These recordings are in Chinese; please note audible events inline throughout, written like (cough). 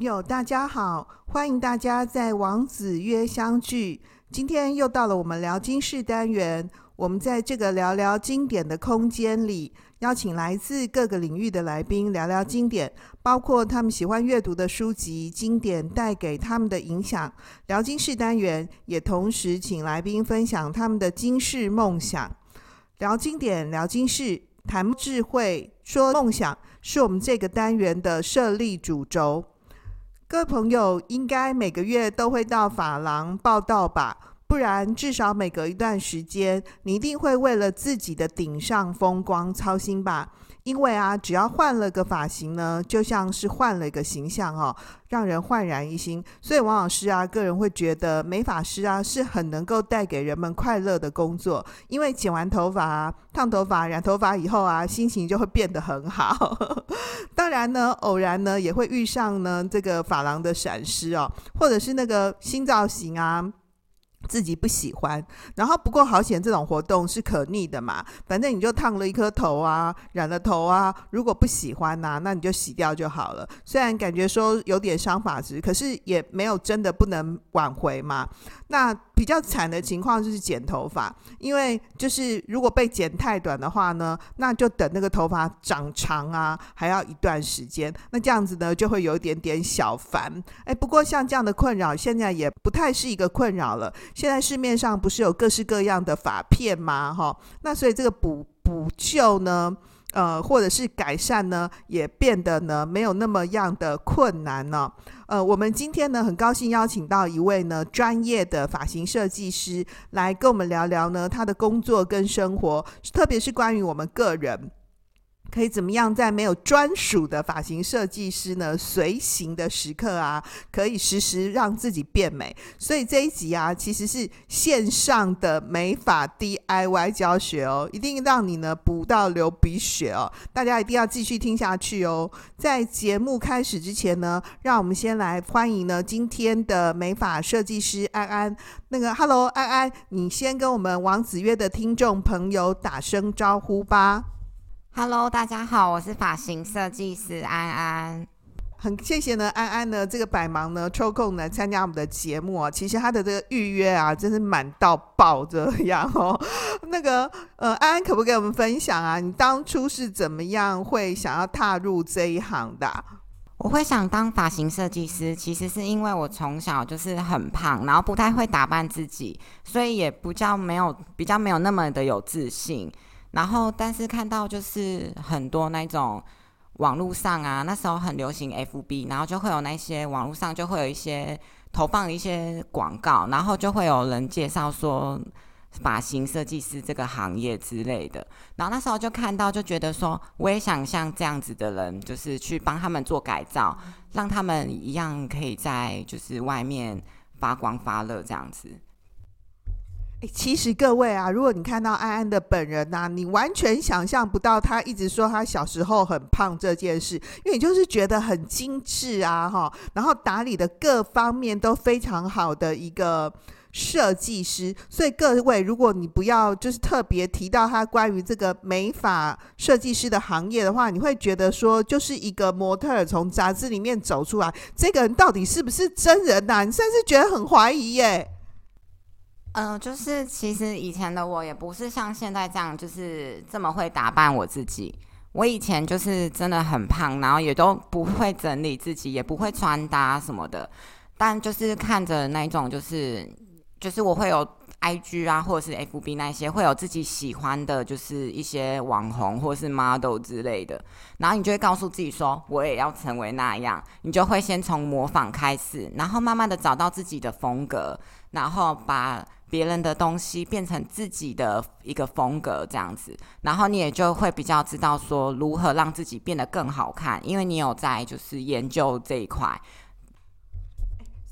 友，大家好，欢迎大家在王子约相聚。今天又到了我们聊经室单元，我们在这个聊聊经典的空间里，邀请来自各个领域的来宾聊聊经典，包括他们喜欢阅读的书籍、经典带给他们的影响。聊经室单元也同时请来宾分享他们的经世梦想。聊经典，聊经室，谈智慧，说梦想，是我们这个单元的设立主轴。各位朋友应该每个月都会到法郎报道吧？不然至少每隔一段时间，你一定会为了自己的顶上风光操心吧？因为啊，只要换了个发型呢，就像是换了一个形象哦，让人焕然一新。所以王老师啊，个人会觉得美发师啊是很能够带给人们快乐的工作，因为剪完头发啊、烫头发、染头发以后啊，心情就会变得很好。(laughs) 当然呢，偶然呢也会遇上呢这个发廊的闪失哦，或者是那个新造型啊。自己不喜欢，然后不过好险，这种活动是可逆的嘛，反正你就烫了一颗头啊，染了头啊，如果不喜欢呐、那你就洗掉就好了。虽然感觉说有点伤发质，可是也没有真的不能挽回嘛。那比较惨的情况就是剪头发，因为就是如果被剪太短的话呢，那就等那个头发长长啊，还要一段时间。那这样子呢，就会有一点点小烦。哎，不过像这样的困扰，现在也不太是一个困扰了。现在市面上不是有各式各样的发片吗？哈，那所以这个补补救呢，呃，或者是改善呢，也变得呢没有那么样的困难呢。呃，我们今天呢很高兴邀请到一位呢专业的发型设计师来跟我们聊聊呢他的工作跟生活，特别是关于我们个人。可以怎么样在没有专属的发型设计师呢随行的时刻啊，可以实时让自己变美？所以这一集啊，其实是线上的美发 DIY 教学哦，一定让你呢补到流鼻血哦！大家一定要继续听下去哦。在节目开始之前呢，让我们先来欢迎呢今天的美发设计师安安。那个，Hello，安安，你先跟我们王子约的听众朋友打声招呼吧。Hello，大家好，我是发型设计师安安。很谢谢呢，安安呢这个百忙呢抽空来参加我们的节目啊。其实他的这个预约啊，真是满到爆这样哦。(laughs) 那个呃，安安可不可以给我们分享啊？你当初是怎么样会想要踏入这一行的？我会想当发型设计师，其实是因为我从小就是很胖，然后不太会打扮自己，所以也不叫没有比较没有那么的有自信。然后，但是看到就是很多那种网络上啊，那时候很流行 FB，然后就会有那些网络上就会有一些投放一些广告，然后就会有人介绍说发型设计师这个行业之类的。然后那时候就看到，就觉得说我也想像这样子的人，就是去帮他们做改造，让他们一样可以在就是外面发光发热这样子。其实各位啊，如果你看到安安的本人呐、你完全想象不到他一直说他小时候很胖这件事，因为你就是觉得很精致啊，哈，然后打理的各方面都非常好的一个设计师。所以各位，如果你不要就是特别提到他关于这个美发设计师的行业的话，你会觉得说就是一个模特儿从杂志里面走出来，这个人到底是不是真人呐、你甚至觉得很怀疑耶。嗯、呃，就是其实以前的我也不是像现在这样，就是这么会打扮我自己。我以前就是真的很胖，然后也都不会整理自己，也不会穿搭什么的。但就是看着那种，就是就是我会有 IG 啊，或者是 FB 那些，会有自己喜欢的，就是一些网红或是 model 之类的。然后你就会告诉自己说，我也要成为那样。你就会先从模仿开始，然后慢慢的找到自己的风格，然后把。别人的东西变成自己的一个风格，这样子，然后你也就会比较知道说如何让自己变得更好看，因为你有在就是研究这一块。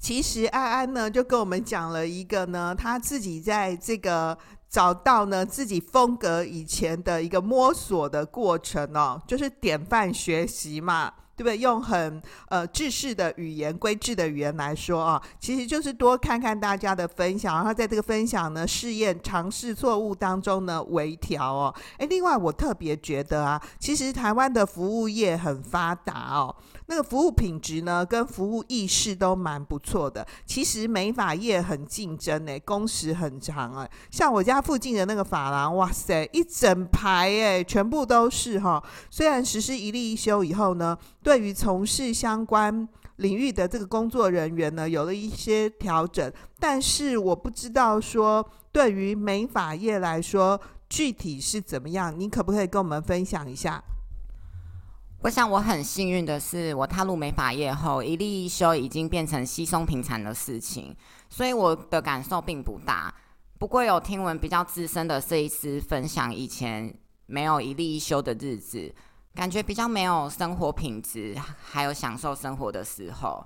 其实安安呢就跟我们讲了一个呢，他自己在这个找到呢自己风格以前的一个摸索的过程哦，就是典范学习嘛。对不对？用很呃制式的语言、规制的语言来说啊，其实就是多看看大家的分享，然后在这个分享呢、试验、尝试、错误当中呢微调哦。诶，另外我特别觉得啊，其实台湾的服务业很发达哦。那个服务品质呢，跟服务意识都蛮不错的。其实美发业很竞争诶，工时很长啊。像我家附近的那个发廊，哇塞，一整排诶，全部都是哈。虽然实施一例一休以后呢，对于从事相关领域的这个工作人员呢，有了一些调整，但是我不知道说对于美发业来说。具体是怎么样？你可不可以跟我们分享一下？我想我很幸运的是，我踏入美发业后，一例一休已经变成稀松平常的事情，所以我的感受并不大。不过有听闻比较资深的设计师分享，以前没有一例一休的日子，感觉比较没有生活品质，还有享受生活的时候。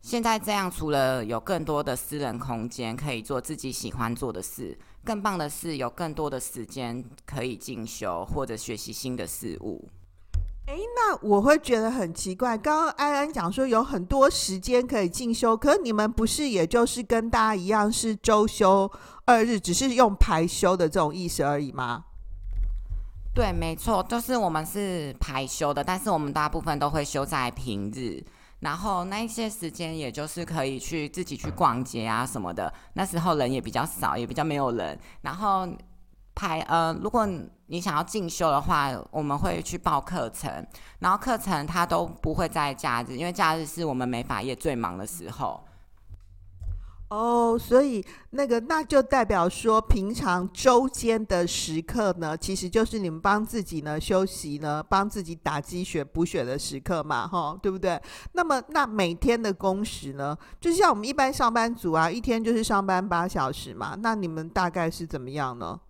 现在这样，除了有更多的私人空间可以做自己喜欢做的事。更棒的是，有更多的时间可以进修或者学习新的事物。诶，那我会觉得很奇怪。刚刚安安讲说有很多时间可以进修，可你们不是也就是跟大家一样是周休二日，只是用排休的这种意思而已吗？对，没错，就是我们是排休的，但是我们大部分都会休在平日。然后那一些时间，也就是可以去自己去逛街啊什么的。那时候人也比较少，也比较没有人。然后排呃，如果你想要进修的话，我们会去报课程。然后课程它都不会在假日，因为假日是我们美发业最忙的时候。哦所以那个那就代表说，平常周间的时刻呢，其实就是你们帮自己呢休息呢，帮自己打鸡血补血的时刻嘛，哈，对不对？那么那每天的工时呢，就像我们一般上班族啊，一天就是上班八小时嘛，那你们大概是怎么样呢？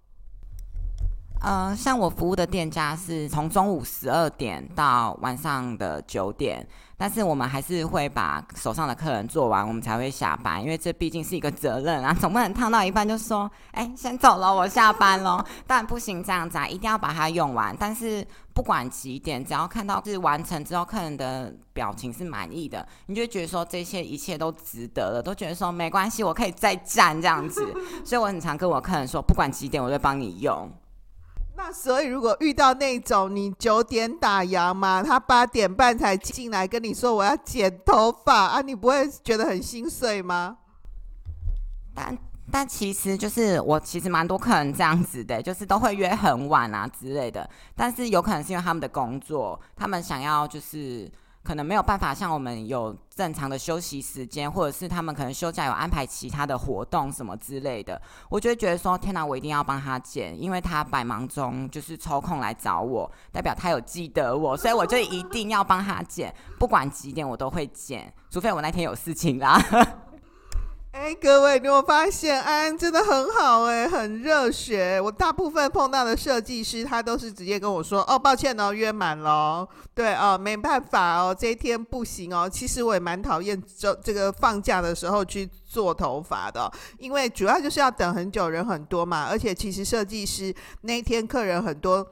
呃，像我服务的店家是从中午十二点到晚上的九点，但是我们还是会把手上的客人做完，我们才会下班，因为这毕竟是一个责任啊，总不能烫到一半就说，哎，先走了，我下班喽。但不行这样子啊，一定要把它用完。但是不管几点，只要看到是完成之后，客人的表情是满意的，你就觉得说这些一切都值得了，都觉得说没关系，我可以再战这样子。所以我很常跟我客人说，不管几点，我都帮你用。那所以，如果遇到那种你九点打烊嘛，他八点半才进来跟你说我要剪头发啊，你不会觉得很心碎吗？但但其实就是我其实蛮多客人这样子的，就是都会约很晚啊之类的，但是有可能是因为他们的工作，他们想要就是。可能没有办法像我们有正常的休息时间，或者是他们可能休假有安排其他的活动什么之类的，我就会觉得说，天哪，我一定要帮他剪，因为他百忙中就是抽空来找我，代表他有记得我，所以我就一定要帮他剪，不管几点我都会剪，除非我那天有事情啦。哎，各位，你有发现安安真的很好哎，很热血。我大部分碰到的设计师，他都是直接跟我说：“哦，抱歉哦，约满了。”对哦，没办法哦，这一天不行哦。其实我也蛮讨厌这这个放假的时候去做头发的，因为主要就是要等很久，人很多嘛。而且其实设计师那一天客人很多。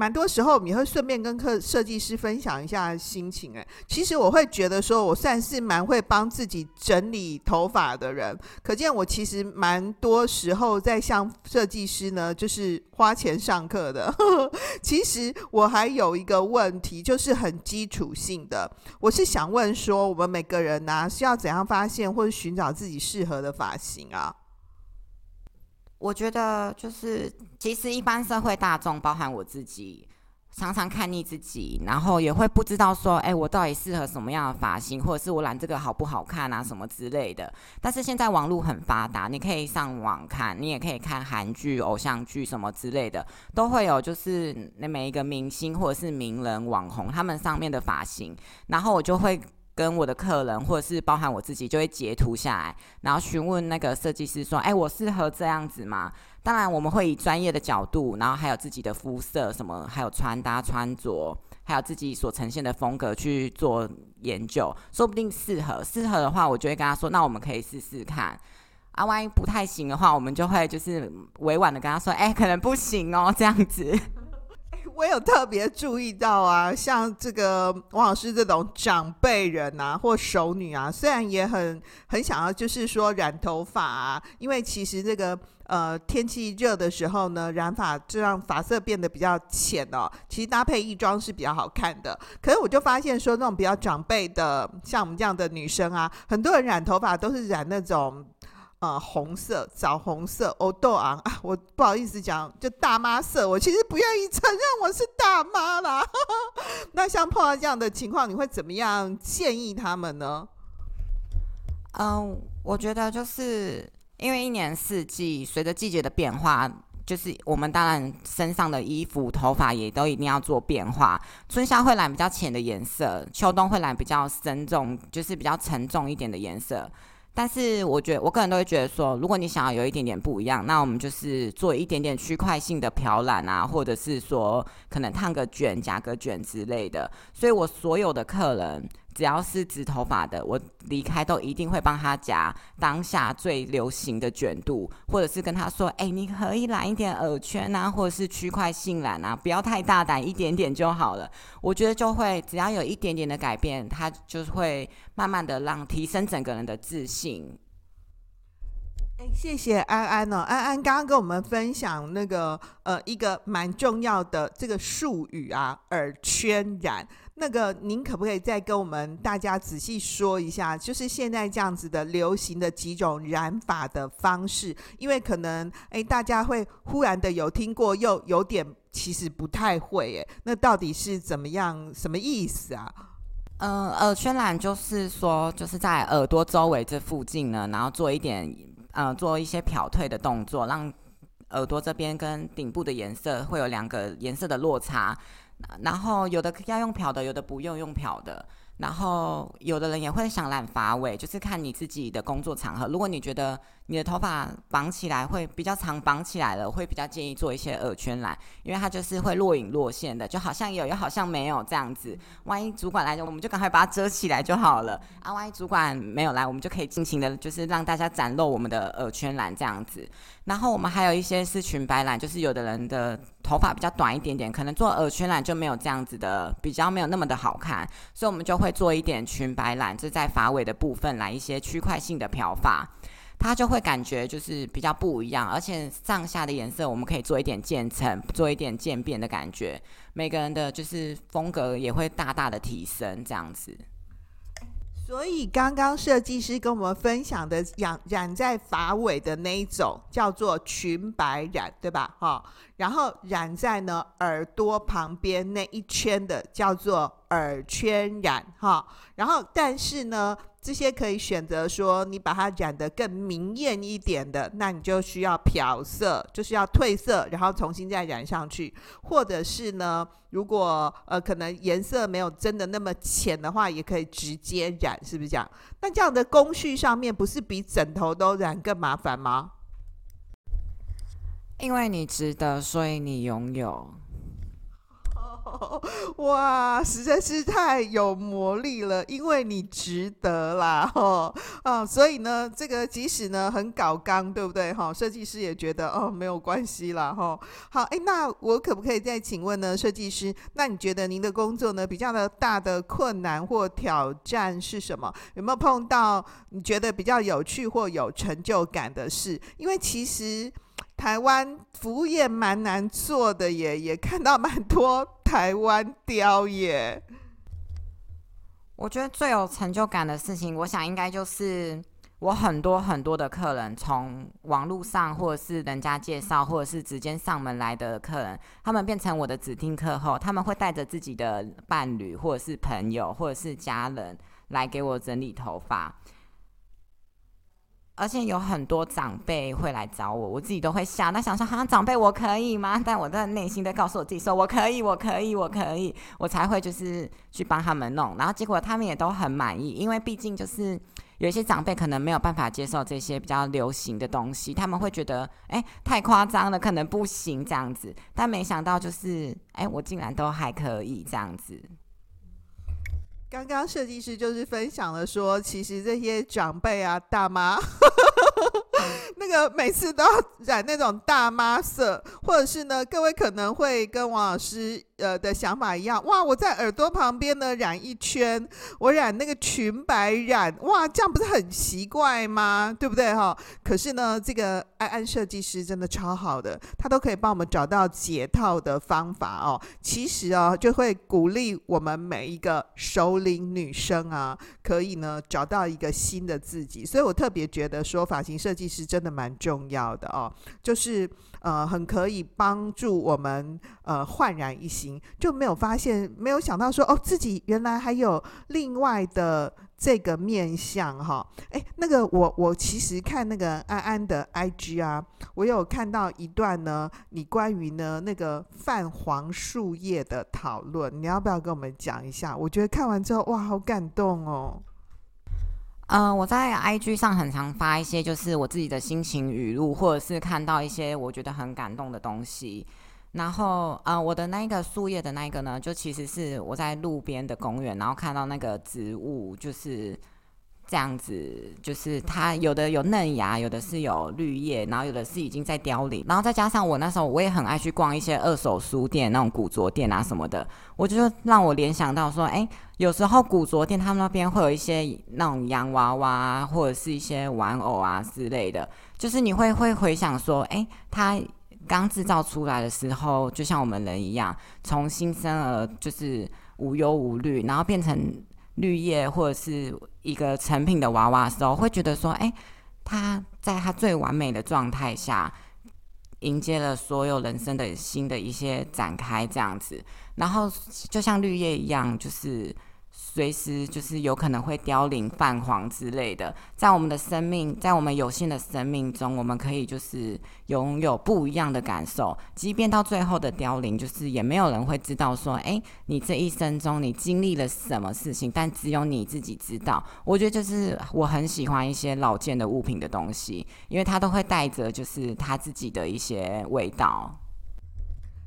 蛮多时候，你会顺便跟客设计师分享一下心情。哎，其实我会觉得说，我算是蛮会帮自己整理头发的人。可见我其实蛮多时候在向设计师呢，就是花钱上课的。(laughs) 其实我还有一个问题，就是很基础性的，我是想问说，我们每个人呢，是要怎样发现或者寻找自己适合的发型啊？我觉得就是，其实一般社会大众，包含我自己，常常看腻自己，然后也会不知道说，哎，我到底适合什么样的发型，或者是我染这个好不好看啊，什么之类的。但是现在网络很发达，你可以上网看，你也可以看韩剧、偶像剧什么之类的，都会有就是那每一个明星或者是名人网红他们上面的发型，然后我就会。跟我的客人，或者是包含我自己，就会截图下来，然后询问那个设计师说：“哎，我适合这样子吗？”当然，我们会以专业的角度，然后还有自己的肤色什么，还有穿搭穿着，还有自己所呈现的风格去做研究，说不定适合。适合的话，我就会跟他说：“那我们可以试试看。”啊，万一不太行的话，我们就会就是委婉的跟他说：“哎，可能不行哦，这样子。”我有特别注意到啊，像这个王老师这种长辈人啊，或熟女啊，虽然也很很想要，就是说染头发啊，因为其实这个呃天气热的时候呢，染发就让发色变得比较浅哦。其实搭配衣装是比较好看的。可是我就发现说，那种比较长辈的，像我们这样的女生啊，很多人染头发都是染那种。呃，红色、枣红色、欧豆昂啊，我不好意思讲，就大妈色。我其实不愿意承认我是大妈啦。(laughs) 那像碰到这样的情况，你会怎么样建议他们呢？嗯、我觉得就是因为一年四季，随着季节的变化，就是我们当然身上的衣服、头发也都一定要做变化。春夏会染比较浅的颜色，秋冬会染比较深重，就是比较沉重一点的颜色。但是我觉得，我个人都会觉得说，如果你想要有一点点不一样，那我们就是做一点点区块性的漂染啊，或者是说可能烫个卷、夹个卷之类的。所以我所有的客人。只要是直头发的，我离开都一定会帮他夹当下最流行的卷度，或者是跟他说：“哎、你可以染一点耳圈啊，或者是区块性染啊，不要太大胆，一点点就好了。”我觉得就会只要有一点点的改变，他就会慢慢的让提升整个人的自信。哎，谢谢安安哦，安安刚刚跟我们分享那个呃一个蛮重要的这个术语啊，耳圈染。那个，您可不可以再跟我们大家仔细说一下，就是现在这样子的流行的几种染发的方式？因为可能，哎，大家会忽然的有听过，又有点其实不太会，哎，那到底是怎么样？什么意思啊？嗯、呃，耳圈染就是说，就是在耳朵周围这附近呢，然后做一点，呃，做一些漂褪的动作，让耳朵这边跟顶部的颜色会有两个颜色的落差。然后有的要用漂的，有的不用用漂的。然后有的人也会想染发尾，就是看你自己的工作场合。如果你觉得你的头发绑起来会比较长，绑起来了会比较建议做一些耳圈染，因为它就是会若隐若现的，就好像有又好像没有这样子。万一主管来，我们就赶快把它遮起来就好了。啊，万一主管没有来，我们就可以尽情的，就是让大家展露我们的耳圈染这样子。然后我们还有一些是裙摆染，就是有的人的头发比较短一点点，可能做耳圈染就没有这样子的，比较没有那么的好看，所以我们就会做一点裙摆染，就在发尾的部分来一些区块性的漂发，它就会感觉就是比较不一样，而且上下的颜色我们可以做一点渐层，做一点渐变的感觉，每个人的就是风格也会大大的提升这样子。所以刚刚设计师跟我们分享的染染在发尾的那一种叫做裙摆染，对吧？哈，然后染在呢耳朵旁边那一圈的叫做耳圈染，哈，然后但是呢。这些可以选择说，你把它染得更明艳一点的，那你就需要漂色，就是要褪色，然后重新再染上去。或者是呢，如果呃可能颜色没有真的那么浅的话，也可以直接染，是不是这样？那这样的工序上面不是比枕头都染更麻烦吗？因为你值得，所以你拥有。哇，实在是太有魔力了，因为你值得啦，哦，啊，所以呢，这个即使呢很搞刚，对不对？哈，设计师也觉得哦没有关系啦，哈。好，哎，那我可不可以再请问呢，设计师？那你觉得您的工作呢比较的大的困难或挑战是什么？有没有碰到你觉得比较有趣或有成就感的事？因为其实。台湾服务业蛮难做的耶，也看到蛮多 (laughs) 台湾雕耶。我觉得最有成就感的事情，我想应该就是我很多很多的客人，从网络上或者是人家介绍，或者是直接上门来的客人，他们变成我的指定客后，他们会带着自己的伴侣，或者是朋友，或者是家人来给我整理头发。而且有很多长辈会来找我，我自己都会想，那想说，哈长辈我可以吗？但我在内心在告诉我自己说，我可以，我可以，我可以，我才会就是去帮他们弄。然后结果他们也都很满意，因为毕竟就是有一些长辈可能没有办法接受这些比较流行的东西，他们会觉得，哎，太夸张了，可能不行这样子。但没想到就是，哎，我竟然都还可以这样子。刚刚设计师就是分享了说，其实这些长辈啊、大妈，(laughs) 那个，每次都要染那种大妈色，或者是呢，各位可能会跟王老师呃的想法一样，哇，我在耳朵旁边呢染一圈，我染那个裙摆染，哇，这样不是很奇怪吗？对不对哈？可是呢，这个安安设计师真的超好的，他都可以帮我们找到解套的方法哦。其实哦，就会鼓励我们每一个熟龄女生啊，可以呢找到一个新的自己。所以我特别觉得说，发型设计师真的蛮重要的哦，就是呃，很可以帮助我们呃焕然一新，就没有发现，没有想到说哦，自己原来还有另外的这个面相哈。哎，那个我我其实看那个安安的 IG 啊，我有看到一段呢，你关于呢那个泛黄树叶的讨论，你要不要跟我们讲一下？我觉得看完之后哇，好感动哦。嗯、呃，我在 IG 上很常发一些，就是我自己的心情语录，或者是看到一些我觉得很感动的东西。然后，呃，我的那个树叶的那个呢，就其实是我在路边的公园，然后看到那个植物，就是。这样子就是它有的有嫩芽，有的是有绿叶，然后有的是已经在凋零，然后再加上我那时候我也很爱去逛一些二手书店，那种古着店啊什么的，我就让我联想到说，哎，有时候古着店他们那边会有一些那种洋娃娃或者是一些玩偶啊之类的，就是你会会回想说，哎，它刚制造出来的时候，就像我们人一样，从新生儿就是无忧无虑，然后变成。绿叶或者是一个成品的娃娃的时候，会觉得说，哎，他在他最完美的状态下，迎接了所有人生的新的一些展开，这样子，然后就像绿叶一样，就是。随时就是有可能会凋零、泛黄之类的，在我们的生命，在我们有限的生命中，我们可以就是拥有不一样的感受。即便到最后的凋零，就是也没有人会知道说，哎，你这一生中你经历了什么事情，但只有你自己知道。我觉得就是我很喜欢一些老件的物品的东西，因为它都会带着就是它自己的一些味道。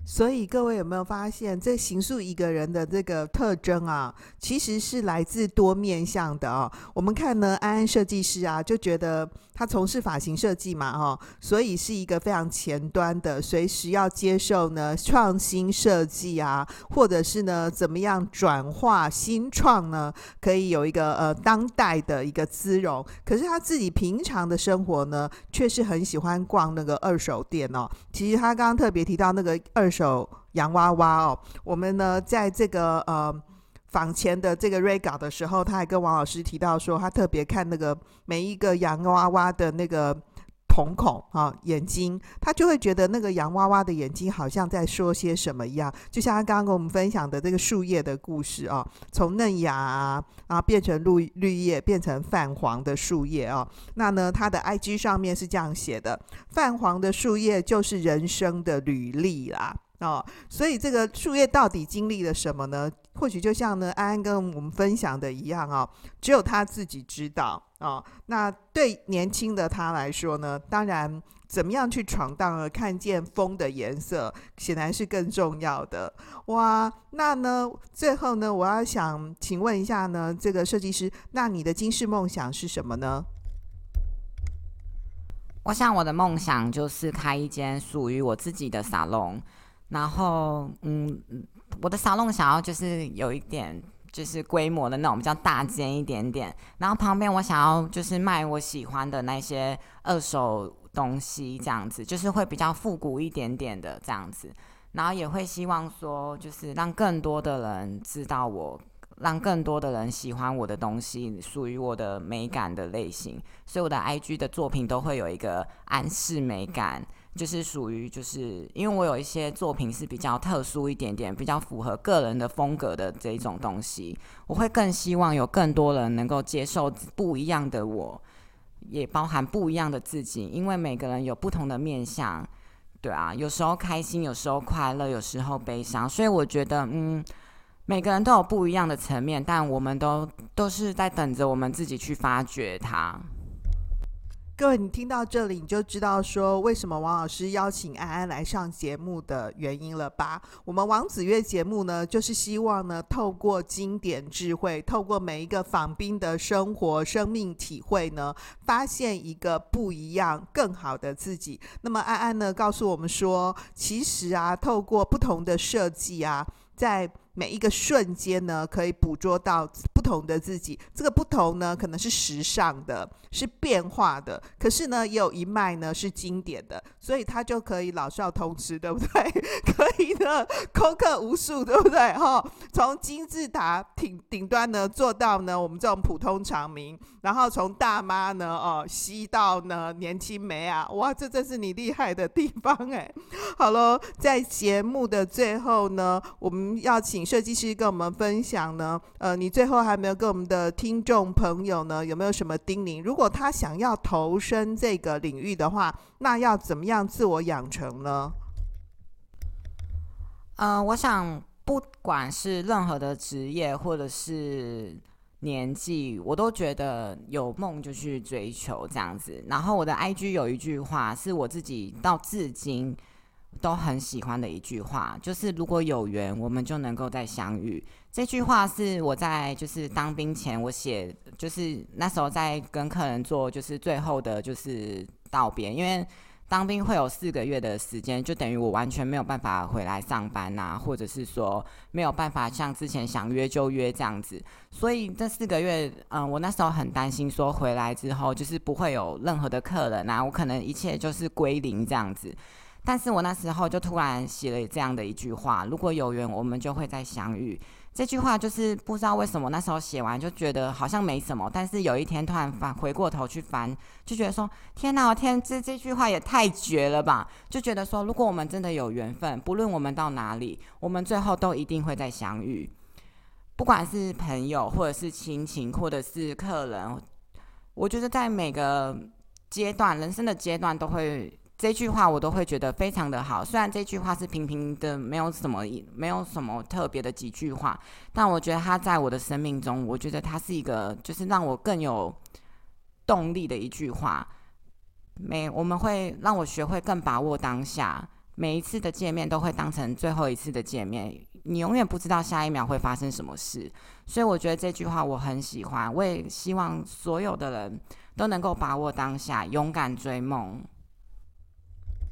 所以各位有没有发现，这形塑一个人的这个特征啊，其实是来自多面向的哦。我们看呢，安安设计师啊，就觉得他从事发型设计嘛，哈，所以是一个非常前端的，随时要接受呢创新设计啊，或者是呢怎么样转化新创呢，可以有一个呃当代的一个姿容。可是他自己平常的生活呢，却是很喜欢逛那个二手店哦。其实他刚刚特别提到那个二。手洋娃娃哦，我们呢在这个呃坊前的这个 re 稿的时候，他还跟王老师提到说，他特别看那个每一个洋娃娃的那个瞳孔啊眼睛，他就会觉得那个洋娃娃的眼睛好像在说些什么一样，就像他刚刚跟我们分享的这个树叶的故事啊，从嫩芽啊，然后变成绿绿叶，变成泛黄的树叶啊，那呢他的 IG 上面是这样写的：泛黄的树叶就是人生的履历啦。哦，所以这个树叶到底经历了什么呢？或许就像呢安安跟我们分享的一样哦，只有他自己知道哦。那对年轻的他来说呢，当然怎么样去闯荡而看见风的颜色，显然是更重要的。哇，那呢最后呢，我要想请问一下呢，这个设计师，那你的今世梦想是什么呢？我想我的梦想就是开一间属于我自己的沙龙。然后，嗯，我的沙龙想要就是有一点就是规模的那种比较大间一点点。然后旁边我想要就是卖我喜欢的那些二手东西，这样子就是会比较复古一点点的这样子。然后也会希望说，就是让更多的人知道我，让更多的人喜欢我的东西，属于我的美感的类型。所以我的 IG 的作品都会有一个安室美感。就是属于，就是因为我有一些作品是比较特殊一点点，比较符合个人的风格的这一种东西，我会更希望有更多人能够接受不一样的我，也包含不一样的自己，因为每个人有不同的面相，对啊，有时候开心，有时候快乐，有时候悲伤，所以我觉得，嗯，每个人都有不一样的层面，但我们都都是在等着我们自己去发掘它。各位，你听到这里，你就知道说为什么王老师邀请安安来上节目的原因了吧？我们王子月节目呢，就是希望呢，透过经典智慧，透过每一个访宾的生活、生命体会呢，发现一个不一样、更好的自己。那么安安呢，告诉我们说，其实啊，透过不同的设计啊，在每一个瞬间呢，可以捕捉到不同的自己。这个不同呢，可能是时尚的，是变化的。可是呢，也有一脉呢是经典的，所以它就可以老少通吃，对不对？可以呢，空客无数，对不对？哈、哦，从金字塔顶顶端呢做到呢我们这种普通常民，然后从大妈呢哦吸到呢年轻美啊，哇，这真是你厉害的地方哎。好喽，在节目的最后呢，我们要请。设计师跟我们分享呢，呃，你最后还没有跟我们的听众朋友呢，有没有什么叮咛？如果他想要投身这个领域的话，那要怎么样自我养成呢？呃，我想不管是任何的职业或者是年纪，我都觉得有梦就去追求这样子。然后我的 IG 有一句话，是我自己到至今。都很喜欢的一句话，就是如果有缘，我们就能够再相遇。这句话是我在就是当兵前我写，就是那时候在跟客人做就是最后的就是道别，因为当兵会有四个月的时间，就等于我完全没有办法回来上班呐，或者是说没有办法像之前想约就约这样子。所以这四个月，嗯，我那时候很担心说回来之后就是不会有任何的客人呐，我可能一切就是归零这样子。但是我那时候就突然写了这样的一句话：如果有缘，我们就会再相遇。这句话就是不知道为什么那时候写完就觉得好像没什么，但是有一天突然翻回过头去翻，就觉得说天哪，天这这句话也太绝了吧！就觉得说，如果我们真的有缘分，不论我们到哪里，我们最后都一定会再相遇。不管是朋友，或者是亲情，或者是客人，我觉得在每个阶段，人生的阶段都会。这句话我都会觉得非常的好，虽然这句话是平平的，没有什么，没有什么特别的几句话，但我觉得它在我的生命中，我觉得它是一个，就是让我更有动力的一句话。每我们会让我学会更把握当下，每一次的见面都会当成最后一次的见面，你永远不知道下一秒会发生什么事，所以我觉得这句话我很喜欢，我也希望所有的人都能够把握当下，勇敢追梦。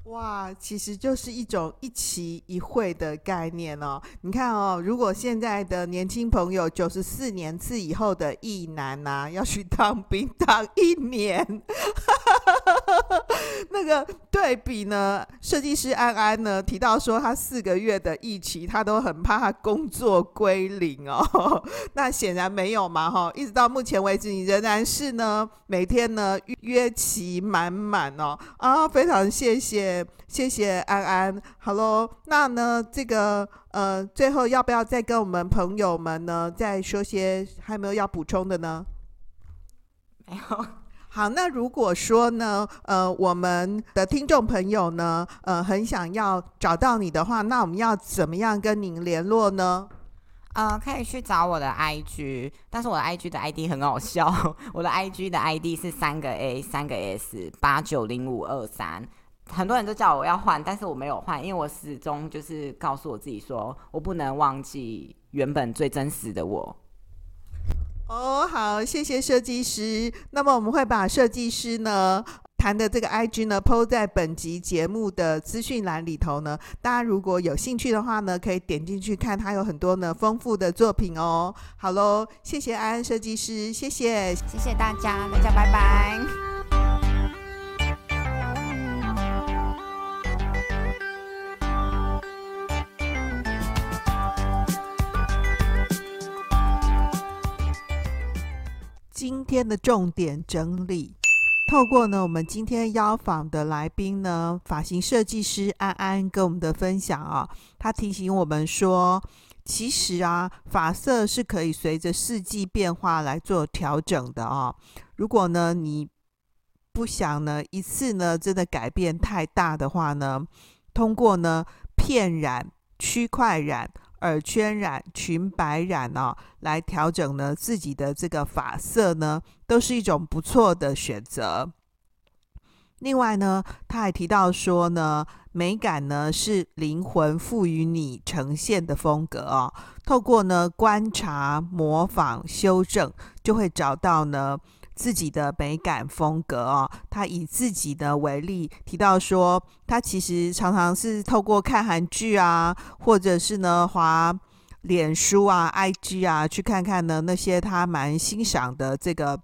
哇，其实就是一种一期一会的概念哦。你看哦，如果现在的年轻朋友九十四年次以后的役男呐、啊，要去当兵当一年，(laughs) 那个对比呢，设计师安安呢提到说，他四个月的疫期，他都很怕他工作归零哦。(laughs) 那显然没有嘛，哈，一直到目前为止，你仍然是呢，每天呢约期满满哦。啊，非常谢谢。谢谢安安，好喽。那呢，这个呃，最后要不要再跟我们朋友们呢，再说些还有没有要补充的呢？没有。好，那如果说呢，呃，我们的听众朋友呢，呃，很想要找到你的话，那我们要怎么样跟您联络呢？呃，可以去找我的 IG，但是我的 IG 的 ID 很好笑，(laughs) 我的 IG 的 ID 是三个 A 三个 S 八九零五二三。很多人都叫我要换，但是我没有换，因为我始终就是告诉我自己说，我不能忘记原本最真实的我。哦，好，谢谢设计师。那么我们会把设计师呢谈的这个 IG 呢 PO 在本集节目的资讯栏里头呢。大家如果有兴趣的话呢，可以点进去看，他有很多呢丰富的作品哦。好喽，谢谢安安设计师，谢谢，谢谢大家，大家拜拜。今天的重点整理，透过呢，我们今天邀访的来宾呢，发型设计师安安跟我们的分享啊，他提醒我们说，其实啊，发色是可以随着四季变化来做调整的啊。如果呢，你不想呢一次呢真的改变太大的话呢，通过呢片染、区块染。耳圈染、裙摆染哦，来调整呢自己的这个发色呢，都是一种不错的选择。另外呢，他还提到说呢，美感呢是灵魂赋予你呈现的风格哦。透过呢观察、模仿、修正，就会找到呢自己的美感风格哦。他以自己的为例，提到说，他其实常常是透过看韩剧啊，或者是呢滑脸书啊、IG 啊，去看看呢那些他蛮欣赏的这个。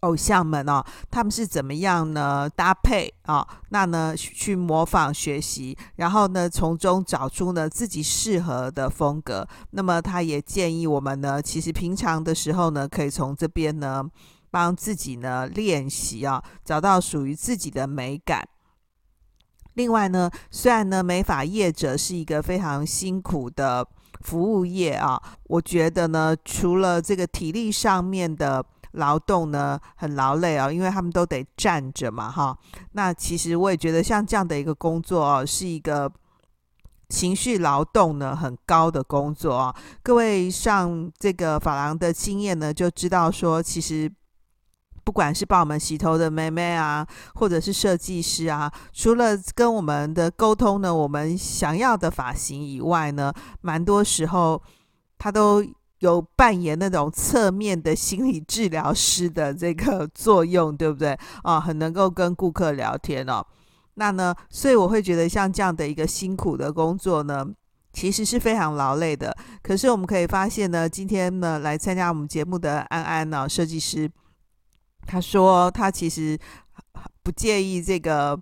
偶像们哦，他们是怎么样呢？搭配啊、哦，那呢去模仿学习，然后呢从中找出呢自己适合的风格。那么他也建议我们呢，其实平常的时候呢，可以从这边呢帮自己呢练习啊，找到属于自己的美感。另外呢，虽然呢美发业者是一个非常辛苦的服务业啊，我觉得呢，除了这个体力上面的。劳动呢很劳累啊，因为他们都得站着嘛，哈。那其实我也觉得像这样的一个工作哦，是一个情绪劳动呢很高的工作啊。各位上这个法郎的经验呢，就知道说，其实不管是帮我们洗头的妹妹啊，或者是设计师啊，除了跟我们的沟通呢，我们想要的发型以外呢，蛮多时候他都。有扮演那种侧面的心理治疗师的这个 (laughs) 作用，对不对？啊，很能够跟顾客聊天哦。那呢，所以我会觉得像这样的一个辛苦的工作呢，其实是非常劳累的。可是我们可以发现呢，今天呢来参加我们节目的安安呢，设计师，他说他其实不介意这个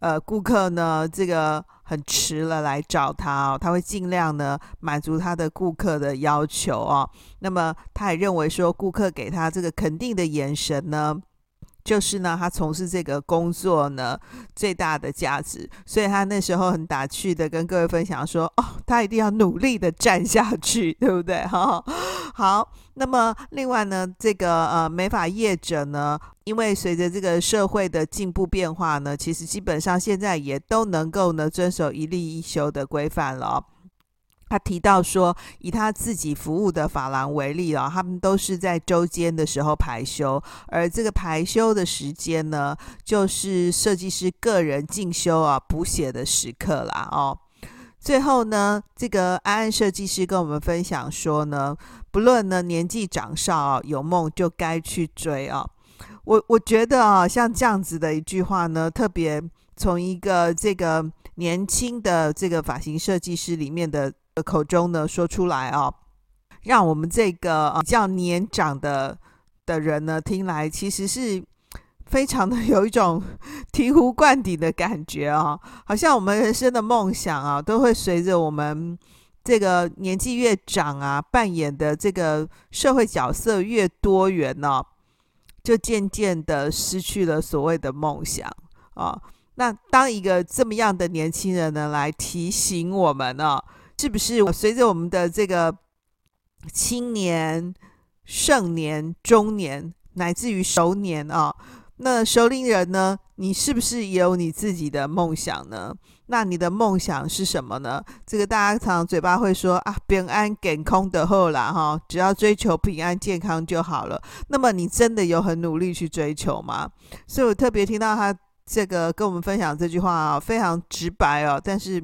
呃顾客呢这个。很迟了来找他哦，他会尽量呢满足他的顾客的要求哦。那么他也认为说，顾客给他这个肯定的眼神呢，就是呢他从事这个工作呢最大的价值。所以他那时候很打趣的跟各位分享说：“哦，他一定要努力的站下去，对不对？” (laughs) 哈，好。那么另外呢，这个呃美发业者呢。因为随着这个社会的进步变化呢，其实基本上现在也都能够呢遵守一例一休的规范了。他提到说，以他自己服务的发廊为例啊，他们都是在周间的时候排休，而这个排休的时间呢，就是设计师个人进修啊补写的时刻啦哦。最后呢，这个安安设计师跟我们分享说呢，不论呢年纪长少，有梦就该去追啊。我我觉得啊，像这样子的一句话呢，特别从一个这个年轻的这个发型设计师里面的口中呢说出来啊，让我们这个比较年长的的人呢听来，其实是非常的 (laughs) 有一种醍醐灌顶的感觉啊，好像我们人生的梦想啊，都会随着我们这个年纪越长啊，扮演的这个社会角色越多元呢。就渐渐的失去了所谓的梦想啊！那当一个这么样的年轻人呢，来提醒我们呢，是不是随着我们的这个青年、盛年、中年，乃至于熟年啊？那熟龄人呢，你是不是也有你自己的梦想呢？那你的梦想是什么呢？这个大家常常嘴巴会说啊，平安健康的后啦哈，只要追求平安健康就好了。那么你真的有很努力去追求吗？所以我特别听到他这个跟我们分享这句话啊，非常直白哦，但是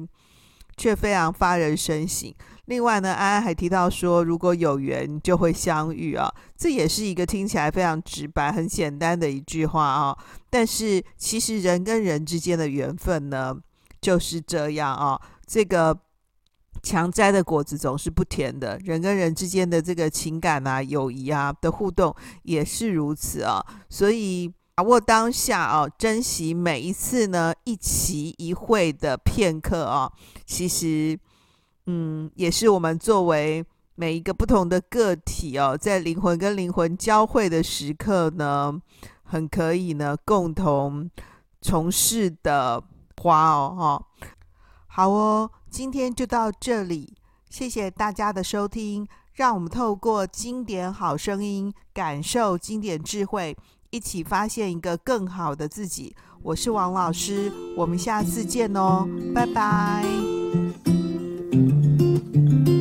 却非常发人深省。另外呢，安安还提到说，如果有缘就会相遇啊，这也是一个听起来非常直白、很简单的一句话啊。但是其实人跟人之间的缘分呢，就是这样啊，这个强摘的果子总是不甜的。人跟人之间的这个情感啊、友谊啊的互动也是如此啊。所以把握当下啊，珍惜每一次呢一期一会的片刻啊。其实，嗯，也是我们作为每一个不同的个体哦，在灵魂跟灵魂交汇的时刻呢，很可以呢共同从事的。花哦，哈，好哦，今天就到这里，谢谢大家的收听，让我们透过经典好声音，感受经典智慧，一起发现一个更好的自己。我是王老师，我们下次见哦，拜拜。Thank you.